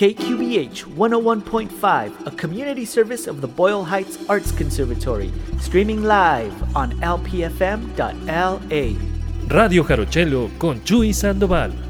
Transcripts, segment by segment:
KQBH 101.5, a community service of the Boyle Heights Arts Conservatory, streaming live on lpfm.la. Radio Jarochelo con Chuy Sandoval.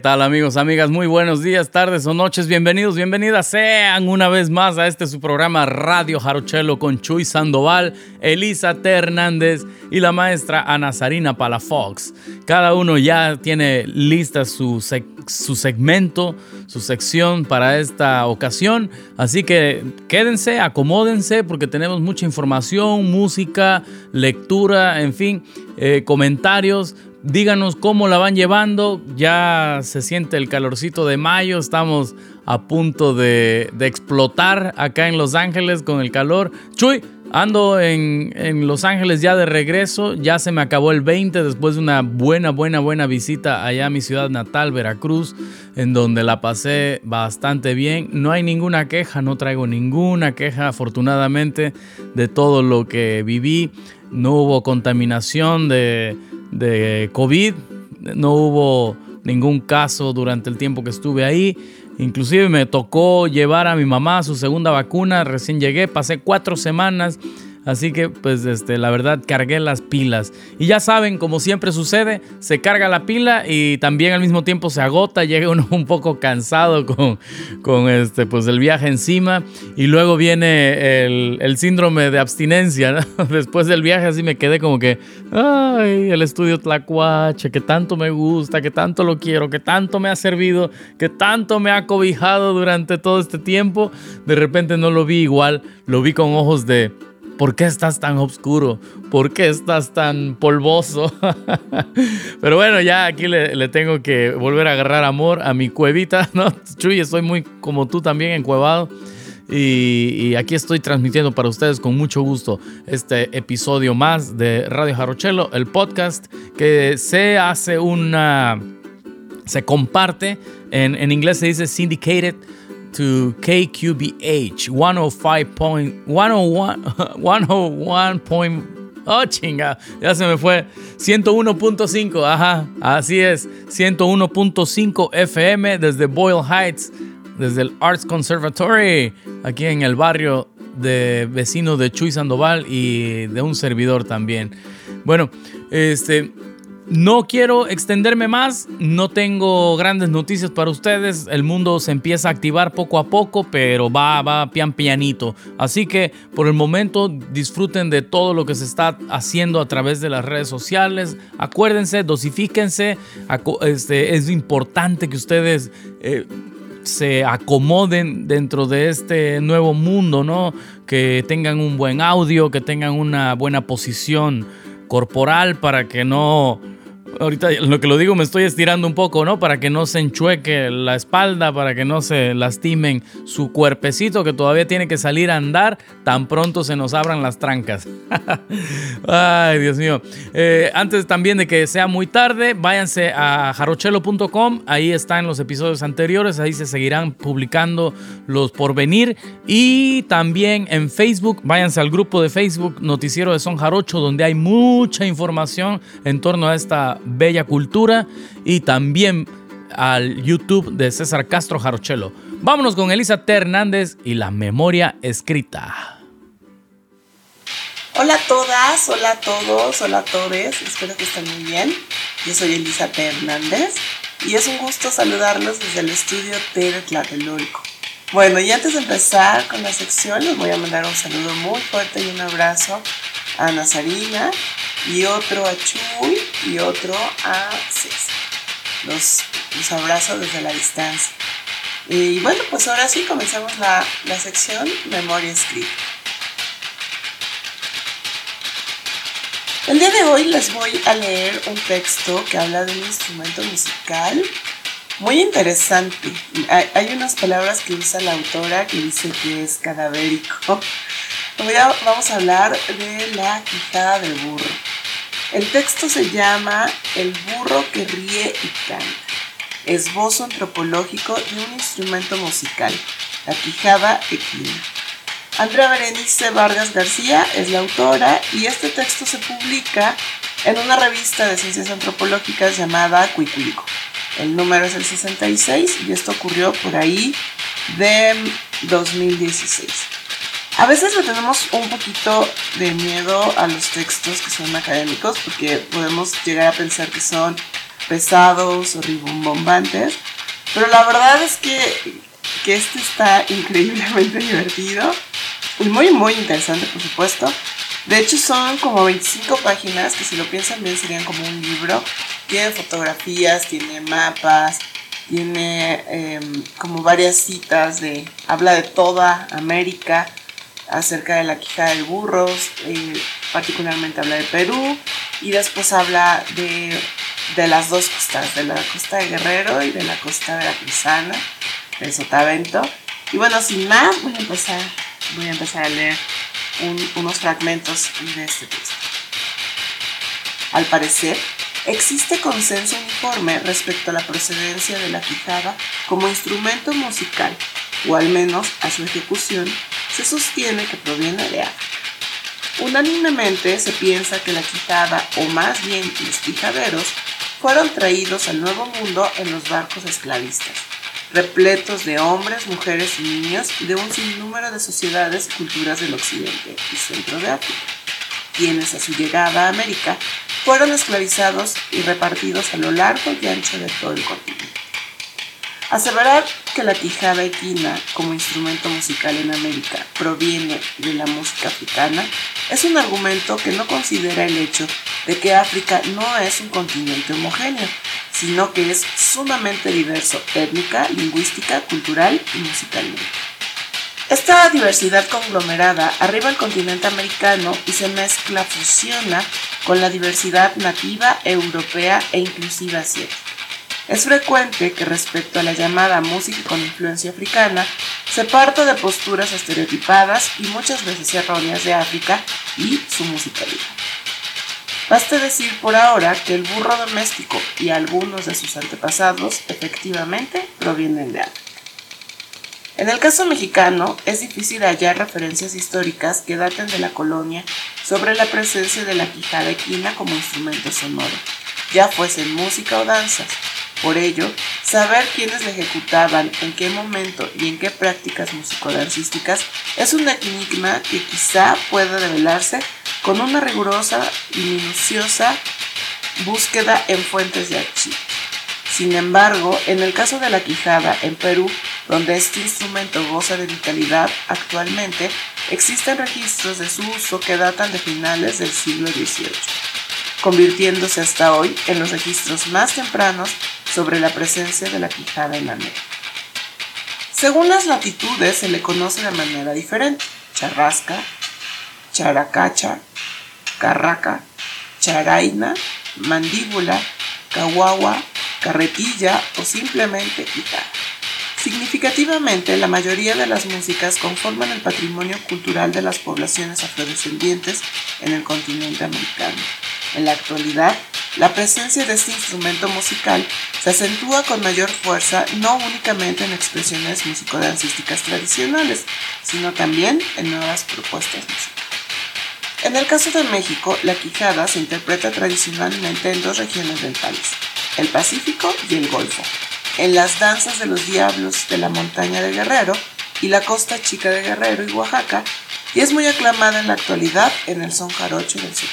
Tal amigos, amigas? Muy buenos días, tardes o noches. Bienvenidos, bienvenidas sean una vez más a este su programa Radio Jarochelo con Chuy Sandoval, Elisa T. Hernández y la maestra Ana Sarina Palafox. Cada uno ya tiene lista su, su segmento, su sección para esta ocasión. Así que quédense, acomódense porque tenemos mucha información, música, lectura, en fin, eh, comentarios Díganos cómo la van llevando. Ya se siente el calorcito de mayo. Estamos a punto de, explotar acá en Los Ángeles con el calor. Chuy, ando en, en, Los Ángeles ya de regreso. Ya se me acabó el 20 después de una buena, buena, buena visita allá a mi ciudad natal, Veracruz, en donde la pasé bastante bien. No hay ninguna queja, no traigo ninguna queja, afortunadamente, de todo lo que viví. No hubo contaminación de de COVID. No hubo ningún caso durante el tiempo que estuve ahí. Inclusive me tocó llevar a mi mamá su segunda vacuna. Recién llegué, pasé cuatro semanas Así que, pues, este, la verdad, cargué las pilas. Y ya saben, como siempre sucede, se carga la pila y también al mismo tiempo se agota, llega uno un poco cansado con, con este, pues, el viaje encima. Y luego viene el, síndrome de abstinencia. Después del viaje así me quedé como que, ay, el estudio Tlacuache, que tanto me gusta, que tanto lo quiero, que tanto me ha servido, que tanto me ha cobijado durante todo este tiempo. De repente no lo vi igual, lo vi con ojos de ¿Por qué estás tan oscuro? ¿Por qué estás tan polvoso? Pero bueno, ya aquí le, tengo que volver a agarrar amor a mi cuevita, ¿no? Chuy, estoy muy como tú también encuevado. Y, y, aquí estoy transmitiendo para ustedes con mucho gusto este episodio más de Radio Jarochelo, el podcast que se hace una. se comparte. En, en inglés se dice syndicated to KQBH 105.101 101. Point, oh chinga, ya se me fue 101.5, ajá, así es, 101.5 FM desde Boyle Heights, desde el Arts Conservatory, aquí en el barrio de vecino de Chuy Sandoval y de un servidor también. Bueno, este no quiero extenderme más, no tengo grandes noticias para ustedes, el mundo se empieza a activar poco a poco, pero va, va pian pianito. Así que por el momento disfruten de todo lo que se está haciendo a través de las redes sociales. Acuérdense, dosifíquense, este, es importante que ustedes... Eh, se acomoden dentro de este nuevo mundo, ¿no? Que tengan un buen audio, que tengan una buena posición corporal para que no Ahorita lo que lo digo me estoy estirando un poco, ¿no? Para que no se enchueque la espalda, para que no se lastimen su cuerpecito que todavía tiene que salir a andar tan pronto se nos abran las trancas. Ay, Dios mío. Eh, antes también de que sea muy tarde, váyanse a jarochelo.com. Ahí están los episodios anteriores. Ahí se seguirán publicando los por venir. Y también en Facebook, váyanse al grupo de Facebook Noticiero de Son Jarocho, donde hay mucha información en torno a esta bella cultura y también al YouTube de César Castro Jarochelo. Vámonos con Elisa T. Hernández y la memoria escrita. Hola a todas, hola a todos, hola a todos, espero que estén muy bien. Yo soy Elisa T. Hernández y es un gusto saludarlos desde el estudio T de Tlatelolco. Bueno, y antes de empezar con la sección, les voy a mandar un saludo muy fuerte y un abrazo a Nazarina, y otro a Chuy y otro a César. Los, los abrazo desde la distancia. Y bueno, pues ahora sí comenzamos la, la sección Memoria Escrita. El día de hoy les voy a leer un texto que habla de un instrumento musical muy interesante. Hay, hay unas palabras que usa la autora que dice que es cadavérico. Vamos a hablar de la quijada del burro. El texto se llama El burro que ríe y canta. Esbozo antropológico de un instrumento musical, la quijada equina. Andrea Berenice Vargas García es la autora y este texto se publica en una revista de ciencias antropológicas llamada Cuiculico. El número es el 66 y esto ocurrió por ahí de 2016. A veces le tenemos un poquito de miedo a los textos que son académicos porque podemos llegar a pensar que son pesados o ribombombantes, pero la verdad es que, que este está increíblemente divertido y muy muy interesante por supuesto. De hecho son como 25 páginas que si lo piensan bien serían como un libro. Tiene fotografías, tiene mapas, tiene em, como varias citas de, habla de toda América acerca de la quijada del burro, eh, particularmente habla de Perú y después habla de, de, las dos costas, de la costa de Guerrero y de la costa de veracruzana, de Sotavento. Y bueno, sin más, voy a empezar, voy a, empezar a leer unos fragmentos de este texto. Al parecer, existe consenso uniforme respecto a la procedencia de la quijada como instrumento musical, o al menos a su ejecución, se sostiene que proviene de África. Unánimemente se piensa que la quijada, o más bien los quijaderos, fueron traídos al Nuevo Mundo en los barcos esclavistas, repletos de hombres, mujeres y niños de un sinnúmero de sociedades y culturas del occidente y centro de África, quienes a su llegada a América fueron esclavizados y repartidos a lo largo y ancho de todo el continente. Aseverar que la quijada equina como instrumento musical en América proviene de la música africana es un argumento que no considera el hecho de que África no es un continente homogéneo, sino que es sumamente diverso étnica, lingüística, cultural y musicalmente. Esta diversidad conglomerada arriba al continente americano y se mezcla, fusiona con la diversidad nativa, europea e inclusive asiática. Es frecuente que respecto a la llamada música con influencia africana, se parta de posturas estereotipadas y muchas veces erróneas de África y su musicalidad. Baste decir por ahora que el burro doméstico y algunos de sus antepasados efectivamente provienen de África. En el caso mexicano, es difícil hallar referencias históricas que daten de la colonia sobre la presencia de la quijada equina como instrumento sonoro, ya fuese en música o danzas, por ello, saber quiénes la ejecutaban, en qué momento y en qué prácticas musicodancísticas es un enigma que quizá pueda revelarse con una rigurosa y minuciosa búsqueda en fuentes de archivo. Sin embargo, en el caso de la quijada en Perú, donde este instrumento goza de vitalidad actualmente, existen registros de su uso que datan de finales del siglo XVIII, convirtiéndose hasta hoy en los registros más tempranos sobre la presencia de la quijada en América. Según las latitudes se le conoce de manera diferente. Charrasca, characacha, carraca, charaina, mandíbula, caguagua, carretilla o simplemente quijada. Significativamente, la mayoría de las músicas conforman el patrimonio cultural de las poblaciones afrodescendientes en el continente americano. En la actualidad, la presencia de este instrumento musical se acentúa con mayor fuerza no únicamente en expresiones musicodancísticas tradicionales, sino también en nuevas propuestas musicales. En el caso de México, la quijada se interpreta tradicionalmente en dos regiones del país, el Pacífico y el Golfo, en las danzas de los diablos de la montaña de Guerrero y la costa chica de Guerrero y Oaxaca, y es muy aclamada en la actualidad en el son jarocho del sur.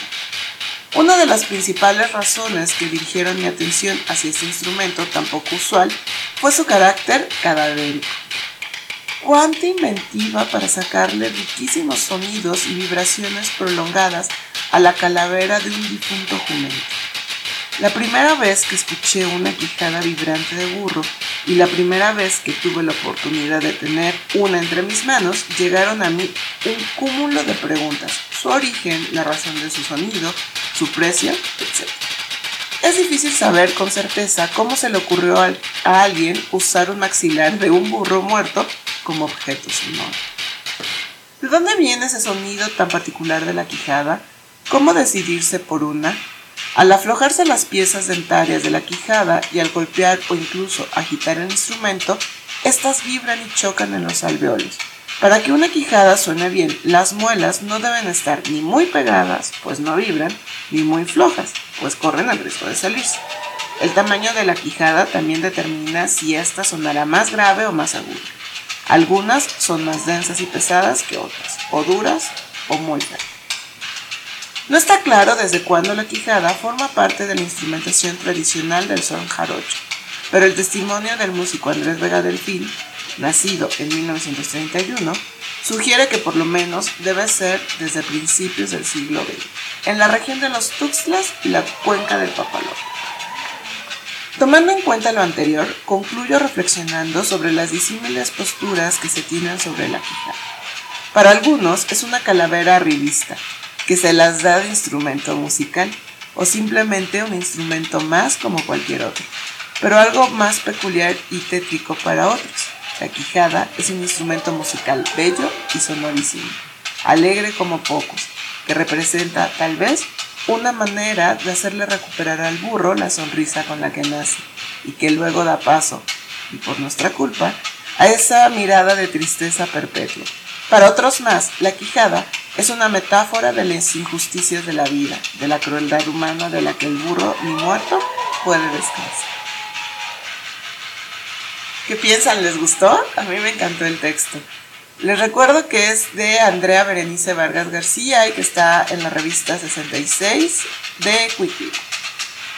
Una de las principales razones que dirigieron mi atención hacia este instrumento tan poco usual fue su carácter cadavérico. Cuánta inventiva para sacarle riquísimos sonidos y vibraciones prolongadas a la calavera de un difunto jumento. La primera vez que escuché una quijada vibrante de burro y la primera vez que tuve la oportunidad de tener una entre mis manos, llegaron a mí un cúmulo de preguntas. Su origen, la razón de su sonido, su precio, etc. Es difícil saber con certeza cómo se le ocurrió a, alguien usar un maxilar de un burro muerto como objeto sonoro. ¿De dónde viene ese sonido tan particular de la quijada? ¿Cómo decidirse por una? Al aflojarse las piezas dentarias de la quijada y al golpear o incluso agitar el instrumento, estas vibran y chocan en los alveolos, para que una quijada suene bien, las muelas no deben estar ni muy pegadas, pues no vibran, ni muy flojas, pues corren el riesgo de salirse. El tamaño de la quijada también determina si ésta sonará más grave o más aguda. Algunas son más densas y pesadas que otras, o duras o muy grandes. No está claro desde cuándo la quijada forma parte de la instrumentación tradicional del son jarocho, pero el testimonio del músico Andrés Vega Delfín, nacido en 1931, sugiere que por lo menos debe ser desde principios del siglo XX, en la región de los Tuxtlas y la cuenca del Papalote. Tomando en cuenta lo anterior, concluyo reflexionando sobre las disímiles posturas que se tienen sobre la quijada. Para algunos es una calavera revista, que se las da de instrumento musical, o simplemente un instrumento más como cualquier otro, pero algo más peculiar y tétrico para otros. La quijada es un instrumento musical bello y sonorísimo, alegre como pocos, que representa tal vez una manera de hacerle recuperar al burro la sonrisa con la que nace y que luego da paso, y por nuestra culpa, a esa mirada de tristeza perpetua. Para otros más, la quijada es una metáfora de las injusticias de la vida, de la crueldad humana de la que el burro ni muerto puede descansar. ¿Qué piensan? ¿Les gustó? A mí me encantó el texto. Les recuerdo que es de Andrea Berenice Vargas García y que está en la revista 66 de Quickly.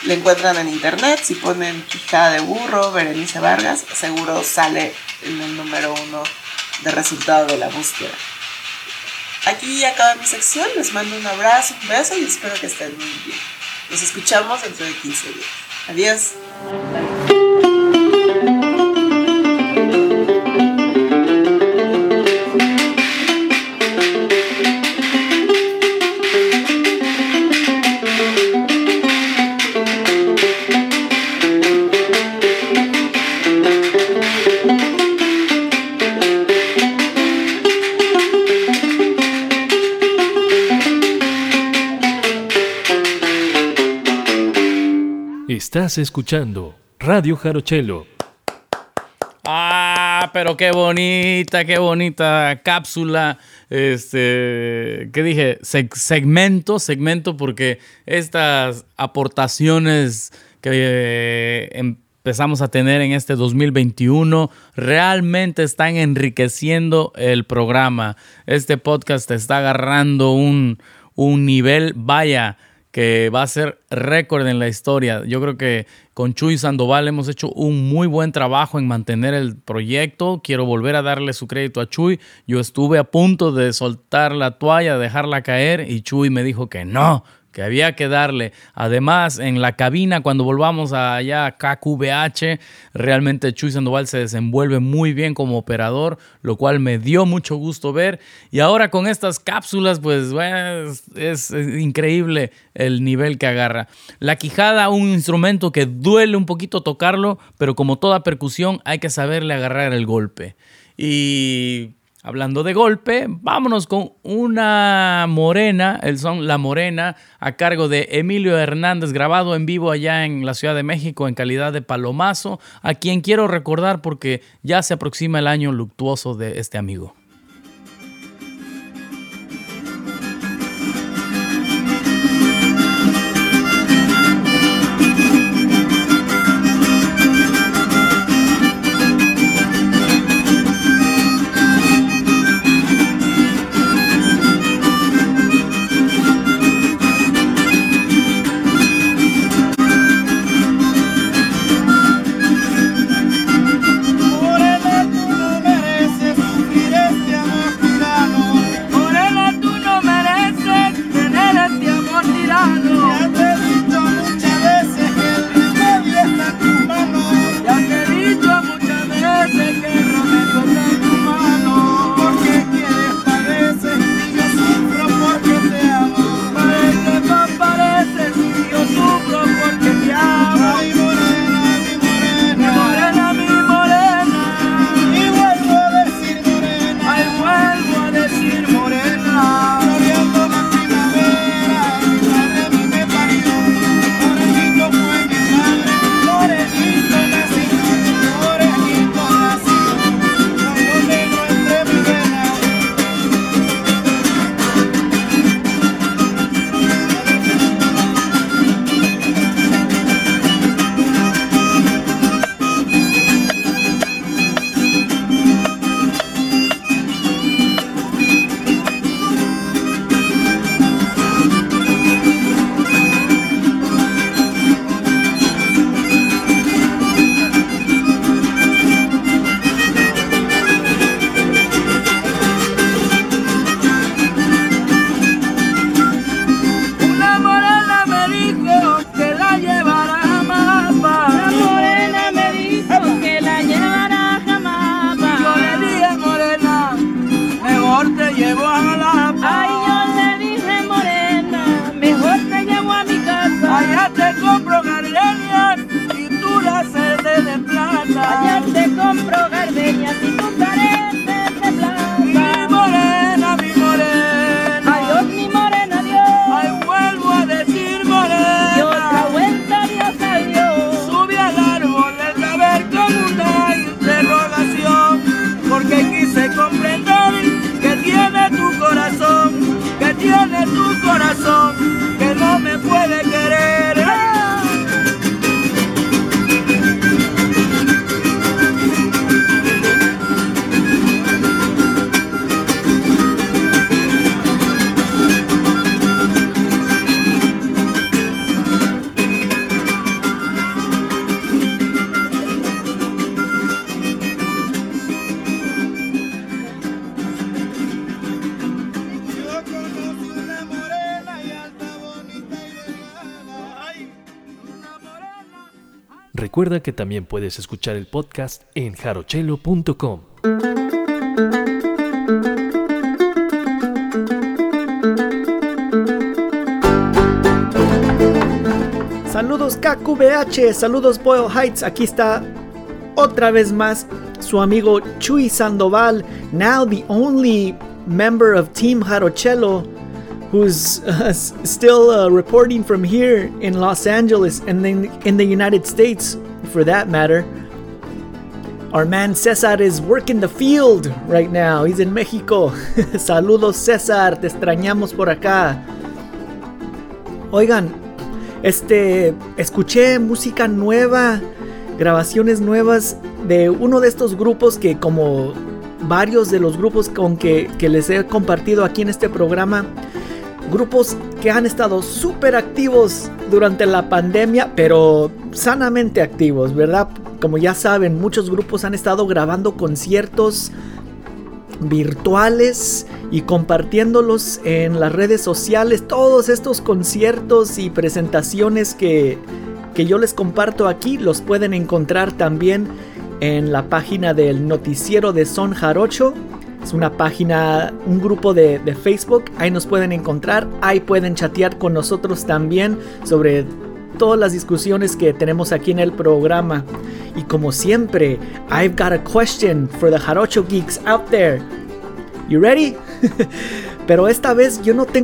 Le encuentran en internet, si ponen Quijada de Burro, Berenice Vargas, seguro sale en el número uno de resultado de la búsqueda. Aquí acaba mi sección, les mando un abrazo, un beso y espero que estén muy bien. Nos escuchamos dentro de 15 días. Adiós. Estás escuchando Radio Jarochelo. Ah, pero qué bonita, qué bonita cápsula. Este, ¿qué dije? segmento, segmento, porque estas aportaciones que eh, empezamos a tener en este 2021 realmente están enriqueciendo el programa. Este podcast está agarrando un, un nivel, vaya que va a ser récord en la historia. Yo creo que con Chuy Sandoval hemos hecho un muy buen trabajo en mantener el proyecto. Quiero volver a darle su crédito a Chuy. Yo estuve a punto de soltar la toalla, dejarla caer y Chuy me dijo que no, que había que darle. Además, en la cabina, cuando volvamos allá a KQBH, realmente Chuy Sandoval se desenvuelve muy bien como operador, lo cual me dio mucho gusto ver. Y ahora con estas cápsulas, pues es, increíble el nivel que agarra. La quijada, un instrumento que duele un poquito tocarlo, pero como toda percusión hay que saberle agarrar el golpe. Y Hablando de golpe, vámonos con una morena, el son La Morena, a cargo de Emilio Hernández, grabado en vivo allá en la Ciudad de México en calidad de palomazo, a quien quiero recordar porque ya se aproxima el año luctuoso de este amigo. Recuerda que también puedes escuchar el podcast en jarochelo.com. Saludos KQBH, saludos Boyle Heights. Aquí está otra vez más su amigo Chuy Sandoval, now the only member of Team Jarochelo who's uh, still uh, reporting from here in Los Angeles and then in the United States for that matter. Our man Cesar is working the field right now. He's in Mexico. Saludos Cesar, te extrañamos por acá. Oigan, este, escuché música nueva, grabaciones nuevas de uno de estos grupos que como varios de los grupos con que, que les he compartido aquí en este programa, grupos que han estado súper activos durante la pandemia, pero sanamente activos, ¿verdad? Como ya saben, muchos grupos han estado grabando conciertos virtuales y compartiéndolos en las redes sociales. Todos estos conciertos y presentaciones que, que yo les comparto aquí los pueden encontrar también en la página del noticiero de Son Jarocho. Es una página, un grupo de, de Facebook. Ahí nos pueden encontrar. Ahí pueden chatear con nosotros también sobre todas las discusiones que tenemos aquí en el programa. Y como siempre, I've got a question for the Jarocho geeks out there. You ready? Pero esta vez yo no tengo